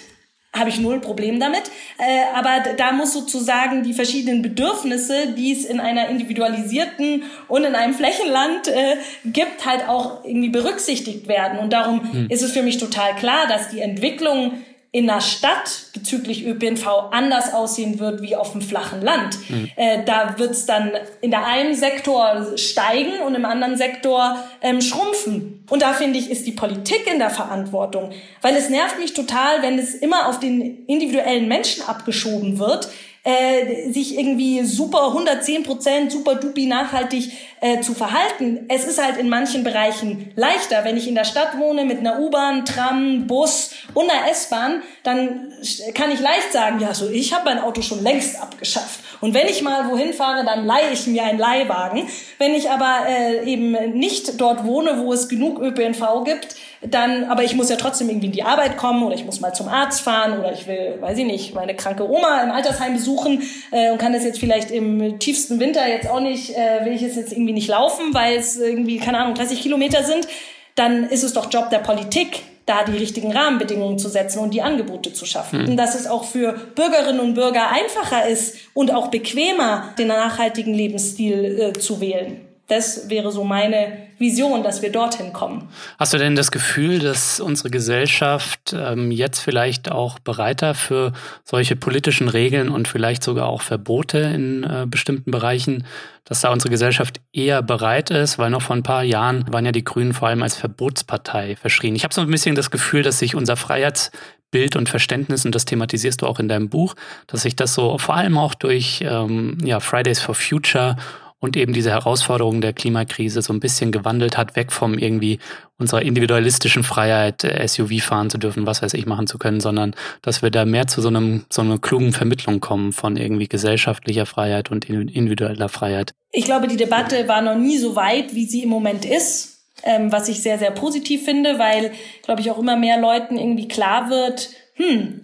habe ich null Problem damit. Äh, aber da muss sozusagen die verschiedenen Bedürfnisse, die es in einer individualisierten und in einem Flächenland äh, gibt, halt auch irgendwie berücksichtigt werden. Und darum hm. ist es für mich total klar, dass die Entwicklung in der Stadt bezüglich ÖPNV anders aussehen wird wie auf dem flachen Land. Mhm. Äh, da wird es dann in der einen Sektor steigen und im anderen Sektor ähm, schrumpfen. Und da finde ich, ist die Politik in der Verantwortung. Weil es nervt mich total, wenn es immer auf den individuellen Menschen abgeschoben wird, äh, sich irgendwie super 110 Prozent, super dupi nachhaltig äh, zu verhalten. Es ist halt in manchen Bereichen leichter. Wenn ich in der Stadt wohne mit einer U-Bahn, Tram, Bus und einer S-Bahn, dann kann ich leicht sagen, ja, so ich habe mein Auto schon längst abgeschafft. Und wenn ich mal wohin fahre, dann leihe ich mir einen Leihwagen. Wenn ich aber äh, eben nicht dort wohne, wo es genug ÖPNV gibt, dann, aber ich muss ja trotzdem irgendwie in die Arbeit kommen oder ich muss mal zum Arzt fahren oder ich will, weiß ich nicht, meine kranke Oma im Altersheim besuchen äh, und kann das jetzt vielleicht im tiefsten Winter jetzt auch nicht, äh, will ich es jetzt irgendwie nicht laufen, weil es irgendwie, keine Ahnung, 30 Kilometer sind, dann ist es doch Job der Politik, da die richtigen Rahmenbedingungen zu setzen und die Angebote zu schaffen. Und dass es auch für Bürgerinnen und Bürger einfacher ist und auch bequemer, den nachhaltigen Lebensstil äh, zu wählen das wäre so meine Vision, dass wir dorthin kommen. Hast du denn das Gefühl, dass unsere Gesellschaft ähm, jetzt vielleicht auch bereiter für solche politischen Regeln und vielleicht sogar auch Verbote in äh, bestimmten Bereichen, dass da unsere Gesellschaft eher bereit ist, weil noch vor ein paar Jahren waren ja die Grünen vor allem als Verbotspartei verschrien. Ich habe so ein bisschen das Gefühl, dass sich unser Freiheitsbild und Verständnis, und das thematisierst du auch in deinem Buch, dass sich das so vor allem auch durch ähm, ja, Fridays for Future und eben diese Herausforderungen der Klimakrise so ein bisschen gewandelt hat, weg vom irgendwie unserer individualistischen Freiheit, äh, SUV fahren zu dürfen, was weiß ich machen zu können, sondern dass wir da mehr zu so einem so einer klugen Vermittlung kommen von irgendwie gesellschaftlicher Freiheit und individueller Freiheit. Ich glaube, die Debatte war noch nie so weit, wie sie im Moment ist, ähm, was ich sehr, sehr positiv finde, weil, glaube ich, auch immer mehr Leuten irgendwie klar wird, hm,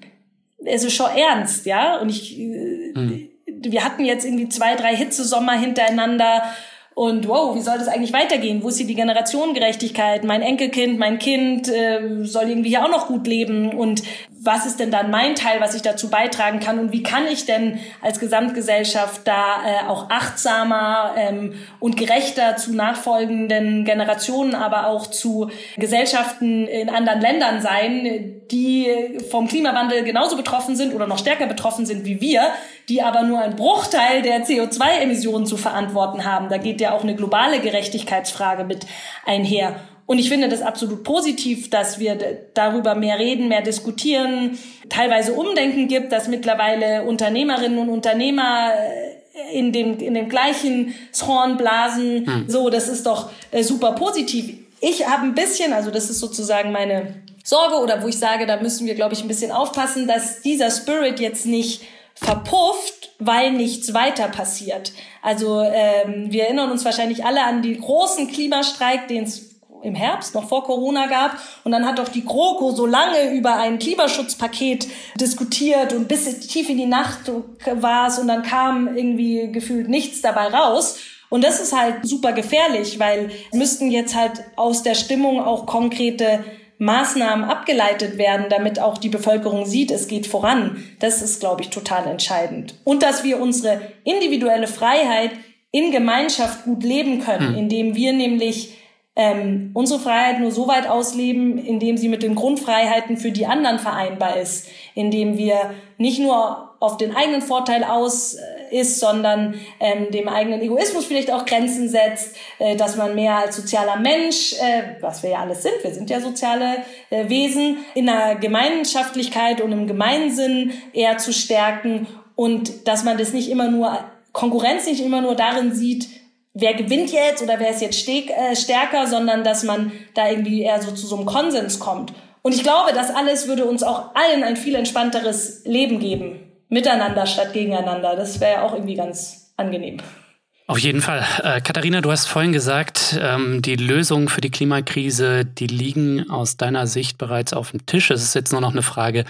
es ist schon ernst, ja, und ich, äh, hm wir hatten jetzt irgendwie zwei, drei Hitzesommer hintereinander und wow, wie soll das eigentlich weitergehen? Wo ist hier die Generationengerechtigkeit? Mein Enkelkind, mein Kind äh, soll irgendwie hier auch noch gut leben. Und was ist denn dann mein Teil, was ich dazu beitragen kann und wie kann ich denn als Gesamtgesellschaft da äh, auch achtsamer ähm, und gerechter zu nachfolgenden Generationen, aber auch zu Gesellschaften in anderen Ländern sein, die vom Klimawandel genauso betroffen sind oder noch stärker betroffen sind wie wir, die aber nur einen Bruchteil der CO2-Emissionen zu verantworten haben. Da geht ja auch eine globale Gerechtigkeitsfrage mit einher. Und ich finde das absolut positiv, dass wir darüber mehr reden, mehr diskutieren, teilweise Umdenken gibt, dass mittlerweile Unternehmerinnen und Unternehmer äh, in dem, in dem gleichen Horn blasen. Hm. So, das ist doch äh, super positiv. Ich habe ein bisschen, also das ist sozusagen meine Sorge oder wo ich sage, da müssen wir, glaube ich, ein bisschen aufpassen, dass dieser Spirit jetzt nicht verpufft, weil nichts weiter passiert. Also ähm, wir erinnern uns wahrscheinlich alle an den großen Klimastreik, den es im Herbst, noch vor Corona gab. Und dann hat doch die GroKo so lange über ein Klimaschutzpaket diskutiert und bis tief in die Nacht war es und dann kam irgendwie gefühlt nichts dabei raus. Und das ist halt super gefährlich, weil müssten jetzt halt aus der Stimmung auch konkrete Maßnahmen abgeleitet werden, damit auch die Bevölkerung sieht, es geht voran. Das ist, glaube ich, total entscheidend. Und dass wir unsere individuelle Freiheit in Gemeinschaft gut leben können, hm. indem wir nämlich ähm, unsere Freiheit nur so weit ausleben, indem sie mit den Grundfreiheiten für die anderen vereinbar ist, indem wir nicht nur auf den eigenen Vorteil aus äh, ist, sondern ähm, dem eigenen Egoismus vielleicht auch Grenzen setzt, äh, dass man mehr als sozialer Mensch, äh, was wir ja alles sind, wir sind ja soziale äh, Wesen, in einer Gemeinschaftlichkeit und im Gemeinsinn eher zu stärken und dass man das nicht immer nur Konkurrenz nicht immer nur darin sieht, wer gewinnt jetzt oder wer ist jetzt äh, stärker, sondern dass man da irgendwie eher so zu so einem Konsens kommt. Und ich glaube, das alles würde uns auch allen ein viel entspannteres Leben geben. Miteinander statt gegeneinander. Das wäre auch irgendwie ganz angenehm. Auf jeden Fall. Äh, Katharina, du hast vorhin gesagt, ähm, die Lösungen für die Klimakrise, die liegen aus deiner Sicht bereits auf dem Tisch. Es ist jetzt nur noch eine Frage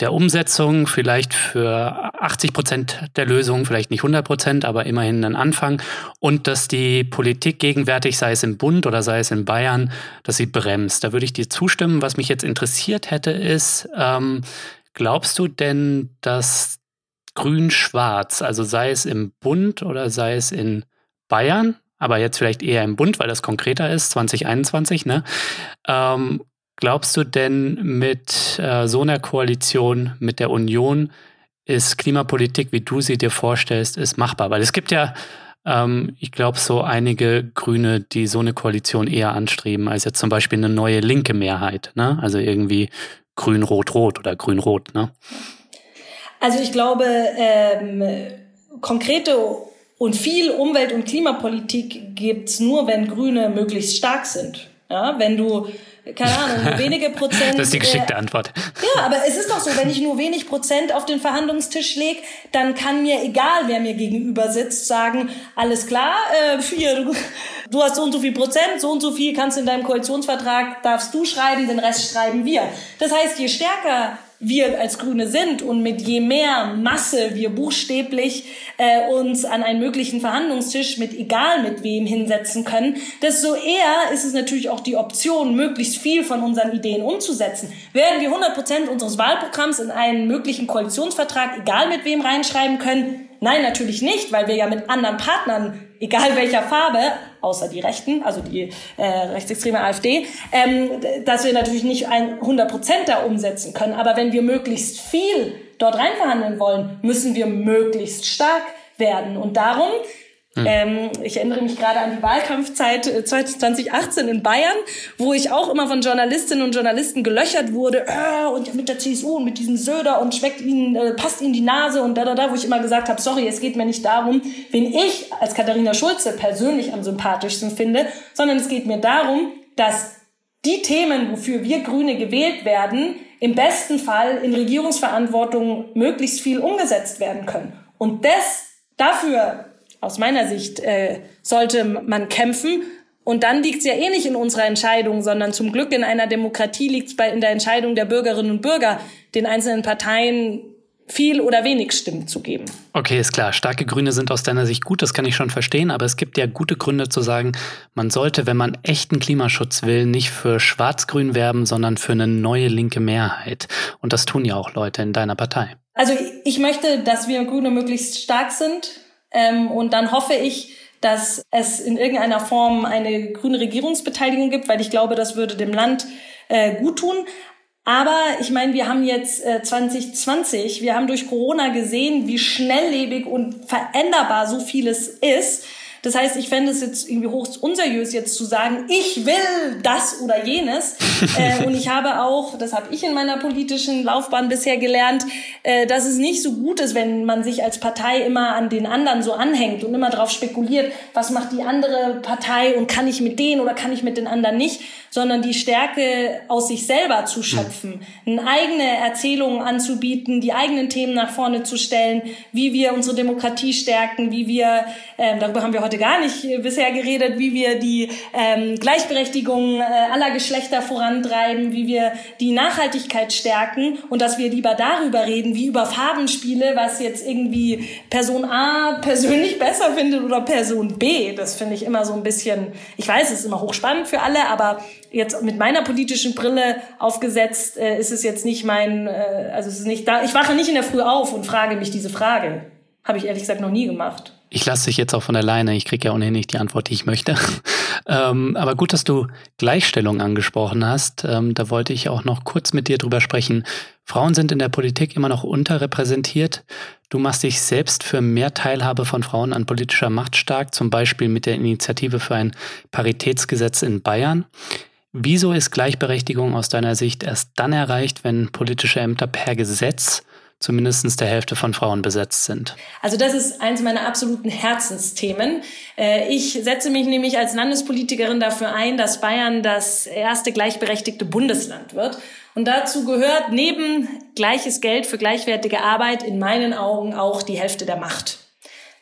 der Umsetzung, vielleicht für 80 Prozent der Lösungen, vielleicht nicht 100 Prozent, aber immerhin ein Anfang. Und dass die Politik gegenwärtig, sei es im Bund oder sei es in Bayern, dass sie bremst. Da würde ich dir zustimmen. Was mich jetzt interessiert hätte, ist, ähm, Glaubst du denn, dass Grün-Schwarz, also sei es im Bund oder sei es in Bayern, aber jetzt vielleicht eher im Bund, weil das konkreter ist, 2021, ne? Ähm, glaubst du denn mit äh, so einer Koalition mit der Union ist Klimapolitik, wie du sie dir vorstellst, ist machbar? Weil es gibt ja, ähm, ich glaube, so einige Grüne, die so eine Koalition eher anstreben, als jetzt zum Beispiel eine neue linke Mehrheit, ne? Also irgendwie Grün-Rot-Rot oder Grün-Rot, ne? Also ich glaube, ähm, konkrete und viel Umwelt- und Klimapolitik gibt's nur, wenn Grüne möglichst stark sind. Ja, wenn du keine Ahnung, wenige Prozent. Das ist die geschickte äh, Antwort. Ja, aber es ist doch so, wenn ich nur wenig Prozent auf den Verhandlungstisch leg, dann kann mir, egal wer mir gegenüber sitzt, sagen, alles klar, äh, hier, du, du hast so und so viel Prozent, so und so viel kannst in deinem Koalitionsvertrag, darfst du schreiben, den Rest schreiben wir. Das heißt, je stärker wir als Grüne sind und mit je mehr Masse wir buchstäblich äh, uns an einen möglichen Verhandlungstisch mit egal mit wem hinsetzen können, desto eher ist es natürlich auch die Option, möglichst viel von unseren Ideen umzusetzen. Werden wir 100 Prozent unseres Wahlprogramms in einen möglichen Koalitionsvertrag egal mit wem reinschreiben können? Nein, natürlich nicht, weil wir ja mit anderen Partnern egal welcher Farbe, außer die Rechten, also die äh, rechtsextreme AfD, ähm, dass wir natürlich nicht ein 100 Prozent da umsetzen können. Aber wenn wir möglichst viel dort reinverhandeln wollen, müssen wir möglichst stark werden. Und darum. Ähm, ich erinnere mich gerade an die Wahlkampfzeit 2018 äh, in Bayern, wo ich auch immer von Journalistinnen und Journalisten gelöchert wurde, äh, und mit der CSU und mit diesem Söder und schmeckt ihnen, äh, passt ihnen die Nase und da, da, da, wo ich immer gesagt habe, sorry, es geht mir nicht darum, wen ich als Katharina Schulze persönlich am sympathischsten finde, sondern es geht mir darum, dass die Themen, wofür wir Grüne gewählt werden, im besten Fall in Regierungsverantwortung möglichst viel umgesetzt werden können. Und das, dafür aus meiner Sicht äh, sollte man kämpfen. Und dann liegt es ja eh nicht in unserer Entscheidung, sondern zum Glück in einer Demokratie liegt es in der Entscheidung der Bürgerinnen und Bürger, den einzelnen Parteien viel oder wenig Stimmen zu geben. Okay, ist klar. Starke Grüne sind aus deiner Sicht gut, das kann ich schon verstehen, aber es gibt ja gute Gründe zu sagen, man sollte, wenn man echten Klimaschutz will, nicht für Schwarz-Grün werben, sondern für eine neue linke Mehrheit. Und das tun ja auch Leute in deiner Partei. Also ich möchte, dass wir Grüne möglichst stark sind. Ähm, und dann hoffe ich, dass es in irgendeiner Form eine grüne Regierungsbeteiligung gibt, weil ich glaube, das würde dem Land äh, gut tun. Aber ich meine, wir haben jetzt äh, 2020, wir haben durch Corona gesehen, wie schnelllebig und veränderbar so vieles ist. Das heißt, ich fände es jetzt irgendwie hoch unseriös, jetzt zu sagen, ich will das oder jenes. äh, und ich habe auch, das habe ich in meiner politischen Laufbahn bisher gelernt, äh, dass es nicht so gut ist, wenn man sich als Partei immer an den anderen so anhängt und immer darauf spekuliert, was macht die andere Partei und kann ich mit denen oder kann ich mit den anderen nicht, sondern die Stärke aus sich selber zu schöpfen, eine eigene Erzählung anzubieten, die eigenen Themen nach vorne zu stellen, wie wir unsere Demokratie stärken, wie wir, äh, darüber haben wir heute gar nicht äh, bisher geredet, wie wir die ähm, Gleichberechtigung äh, aller Geschlechter vorantreiben, wie wir die Nachhaltigkeit stärken und dass wir lieber darüber reden, wie über Farbenspiele, was jetzt irgendwie Person A persönlich besser findet oder Person B. Das finde ich immer so ein bisschen, ich weiß, es ist immer hochspannend für alle, aber jetzt mit meiner politischen Brille aufgesetzt, äh, ist es jetzt nicht mein, äh, also es ist nicht da, ich wache nicht in der Früh auf und frage mich diese Frage. Habe ich ehrlich gesagt noch nie gemacht. Ich lasse dich jetzt auch von alleine. Ich kriege ja ohnehin nicht die Antwort, die ich möchte. ähm, aber gut, dass du Gleichstellung angesprochen hast. Ähm, da wollte ich auch noch kurz mit dir drüber sprechen. Frauen sind in der Politik immer noch unterrepräsentiert. Du machst dich selbst für mehr Teilhabe von Frauen an politischer Macht stark, zum Beispiel mit der Initiative für ein Paritätsgesetz in Bayern. Wieso ist Gleichberechtigung aus deiner Sicht erst dann erreicht, wenn politische Ämter per Gesetz zumindest der Hälfte von Frauen besetzt sind? Also das ist eins meiner absoluten Herzensthemen. Äh, ich setze mich nämlich als Landespolitikerin dafür ein, dass Bayern das erste gleichberechtigte Bundesland wird. Und dazu gehört neben gleiches Geld für gleichwertige Arbeit in meinen Augen auch die Hälfte der Macht.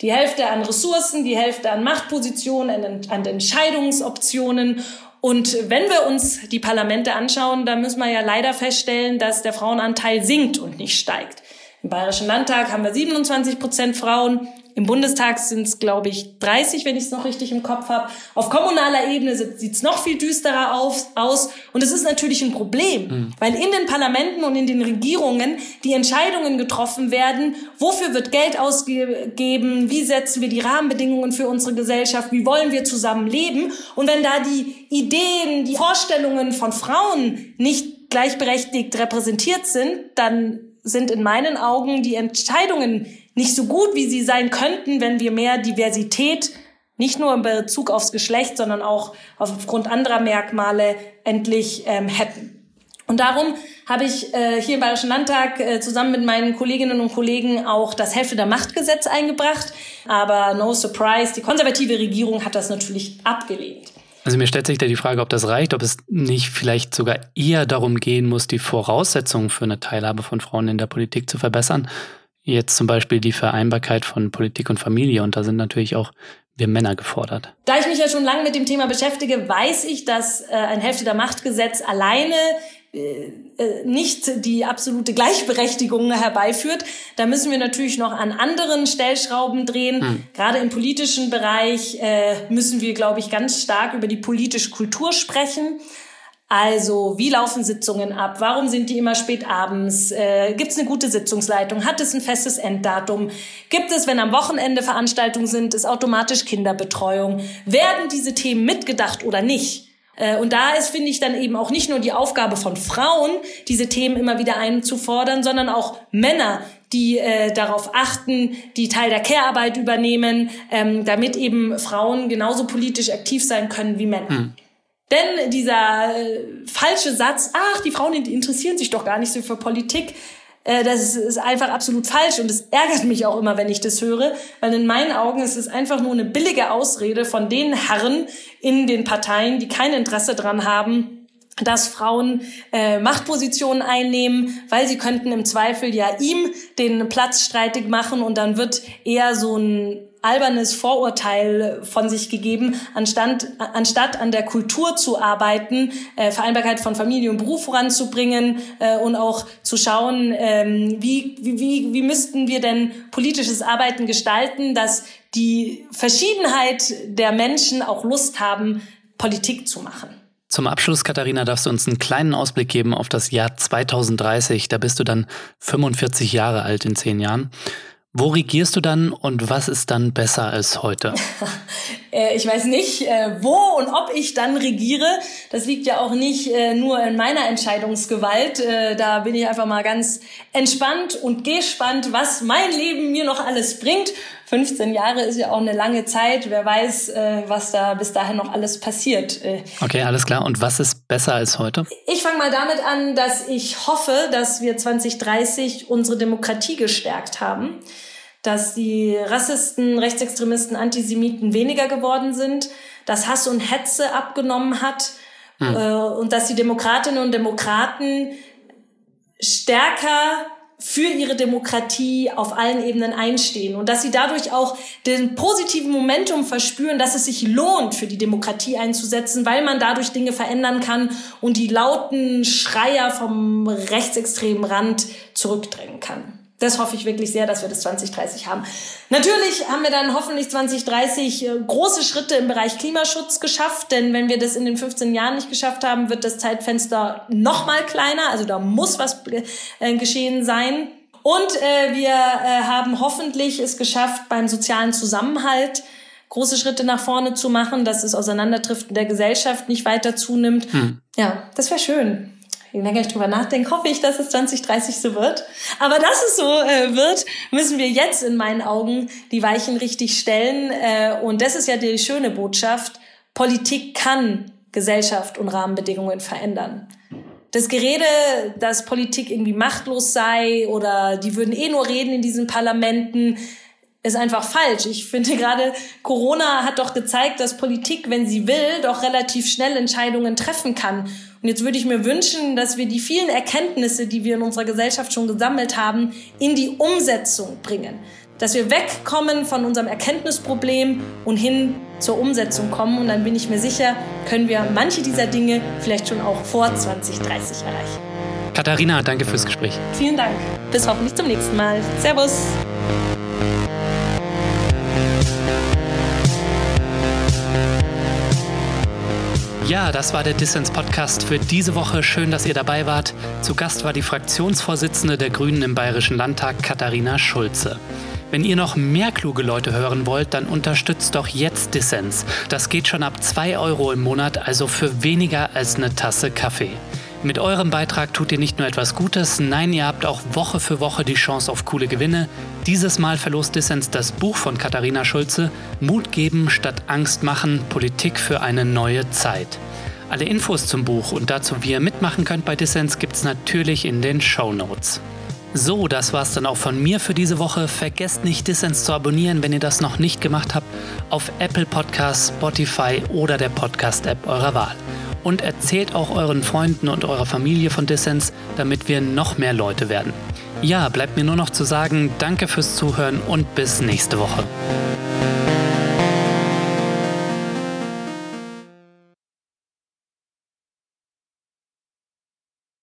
Die Hälfte an Ressourcen, die Hälfte an Machtpositionen, an, an Entscheidungsoptionen und wenn wir uns die Parlamente anschauen, dann müssen wir ja leider feststellen, dass der Frauenanteil sinkt und nicht steigt. Im Bayerischen Landtag haben wir 27 Prozent Frauen, Im Bundestag sind es, glaube ich, 30, wenn ich es noch richtig im Kopf habe. Auf kommunaler Ebene sieht es noch viel düsterer auf, aus. Und es ist natürlich ein Problem, mhm. weil in den Parlamenten und in den Regierungen die Entscheidungen getroffen werden, wofür wird Geld ausgegeben, wie setzen wir die Rahmenbedingungen für unsere Gesellschaft, wie wollen wir zusammen leben. Und wenn da die Ideen, die Vorstellungen von Frauen nicht gleichberechtigt repräsentiert sind, dann sind in meinen Augen die Entscheidungen nicht so gut, wie sie sein könnten, wenn wir mehr Diversität nicht nur in Bezug aufs Geschlecht, sondern auch aufgrund anderer Merkmale endlich ähm, hätten. Und darum habe ich äh, hier im Bayerischen Landtag äh, zusammen mit meinen Kolleginnen und Kollegen auch das Hälfte der Machtgesetz eingebracht. Aber no surprise, die konservative Regierung hat das natürlich abgelehnt. Also mir stellt sich da die Frage, ob das reicht, ob es nicht vielleicht sogar eher darum gehen muss, die Voraussetzungen für eine Teilhabe von Frauen in der Politik zu verbessern. Jetzt zum Beispiel die Vereinbarkeit von Politik und Familie. Und da sind natürlich auch wir Männer gefordert. Da ich mich ja schon lange mit dem Thema beschäftige, weiß ich, dass äh, ein Hälfte der Machtgesetz alleine nicht die absolute Gleichberechtigung herbeiführt. Da müssen wir natürlich noch an anderen Stellschrauben drehen. Hm. Gerade im politischen Bereich äh, müssen wir, glaube ich, ganz stark über die politische Kultur sprechen. Also, wie laufen Sitzungen ab? Warum sind die immer spät abends? Äh, Gibt es eine gute Sitzungsleitung? Hat es ein festes Enddatum? Gibt es, wenn am Wochenende Veranstaltungen sind, ist automatisch Kinderbetreuung? Werden diese Themen mitgedacht oder nicht? Äh, und da ist, finde ich, dann eben auch nicht nur die Aufgabe von Frauen, diese Themen immer wieder einzufordern, sondern auch Männer, die äh, darauf achten, die Teil der Care-Arbeit übernehmen, ähm, damit eben Frauen genauso politisch aktiv sein können wie Männer. Hm. Denn dieser äh, falsche Satz, ach, die Frauen interessieren sich doch gar nicht so für Politik, das ist einfach absolut falsch und es ärgert mich auch immer, wenn ich das höre, weil in meinen Augen ist es einfach nur eine billige Ausrede von den Herren in den Parteien, die kein Interesse dran haben, dass Frauen äh, Machtpositionen einnehmen, weil sie könnten im Zweifel ja ihm den Platz streitig machen und dann wird eher so ein albernes Vorurteil von sich gegeben, anstatt, anstatt an der Kultur zu arbeiten, äh, Vereinbarkeit von Familie und Beruf voranzubringen äh, und auch zu schauen, ähm, wie, wie, wie müssten wir denn politisches Arbeiten gestalten, dass die Verschiedenheit der Menschen auch Lust haben, Politik zu machen. Zum Abschluss, Katharina, darfst du uns einen kleinen Ausblick geben auf das Jahr 2030. Da bist du dann 45 Jahre alt in zehn Jahren. Wo regierst du dann und was ist dann besser als heute? Äh, ich weiß nicht, äh, wo und ob ich dann regiere. Das liegt ja auch nicht äh, nur in meiner Entscheidungsgewalt. Da bin ich einfach mal ganz entspannt und gespannt, was mein Leben mir noch alles bringt. 15 Jahre ist ja auch eine lange Zeit. Wer weiß, was da bis dahin noch alles passiert. Okay, alles klar. Und was ist besser als heute? Ich fange mal damit an, dass ich hoffe, dass wir 2030 unsere Demokratie gestärkt haben dass die Rassisten, Rechtsextremisten, Antisemiten weniger geworden sind, dass Hass und Hetze abgenommen hat hm. äh, und dass die Demokratinnen und Demokraten stärker für ihre Demokratie auf allen Ebenen einstehen und dass sie dadurch auch den positiven Momentum verspüren, dass es sich lohnt, für die Demokratie einzusetzen, weil man dadurch Dinge verändern kann und die lauten Schreier vom rechtsextremen Rand zurückdrängen kann das hoffe ich wirklich sehr, dass wir das 2030 haben. Natürlich haben wir dann hoffentlich 2030 äh, große Schritte im Bereich Klimaschutz geschafft, denn wenn wir das in den 15 Jahren nicht geschafft haben, wird das Zeitfenster noch mal kleiner. Also da muss was äh, geschehen sein. Und äh, wir äh, haben hoffentlich es geschafft, beim sozialen Zusammenhalt große Schritte nach vorne zu machen, dass das Auseinanderdriften der Gesellschaft nicht weiter zunimmt. Hm. Ja, das wäre schön je länger ich drüber nachdenke, hoffe ich, dass es 2030 so wird. Aber dass es so äh, wird, müssen wir jetzt in meinen Augen die Weichen richtig stellen. Äh, und das ist ja die schöne Botschaft. Politik kann Gesellschaft und Rahmenbedingungen verändern. Das Gerede, dass Politik irgendwie machtlos sei oder die würden eh nur reden in diesen Parlamenten, ist einfach falsch. Ich finde gerade Corona hat doch gezeigt, dass Politik, wenn sie will, doch relativ schnell Entscheidungen treffen kann. Und jetzt würde ich mir wünschen, dass wir die vielen Erkenntnisse, die wir in unserer Gesellschaft schon gesammelt haben, in die Umsetzung bringen. Dass wir wegkommen von unserem Erkenntnisproblem und hin zur Umsetzung kommen. Und dann bin ich mir sicher, können wir manche dieser Dinge vielleicht schon auch vor 2030 erreichen. Katharina, danke fürs Gespräch. Vielen Dank. Bis hoffentlich zum nächsten Mal. Servus. Ja, das war der Dissens Podcast für diese Woche. Schön, dass ihr dabei wart. Zu Gast war die Fraktionsvorsitzende der Grünen im Bayerischen Landtag, Katharina Schulze. Wenn ihr noch mehr kluge Leute hören wollt, dann unterstützt doch jetzt Dissens. Das geht schon ab 2 Euro im Monat, also für weniger als eine Tasse Kaffee. Mit eurem Beitrag tut ihr nicht nur etwas Gutes, nein, ihr habt auch Woche für Woche die Chance auf coole Gewinne. Dieses Mal verlost Dissens das Buch von Katharina Schulze Mut geben statt Angst machen, Politik für eine neue Zeit. Alle Infos zum Buch und dazu, wie ihr mitmachen könnt bei Dissens, gibt's natürlich in den Show Notes. So, das war's dann auch von mir für diese Woche. Vergesst nicht, Dissens zu abonnieren, wenn ihr das noch nicht gemacht habt, auf Apple Podcasts, Spotify oder der Podcast-App eurer Wahl und erzählt auch euren Freunden und eurer Familie von Dissens, damit wir noch mehr Leute werden. Ja, bleibt mir nur noch zu sagen, danke fürs Zuhören und bis nächste Woche.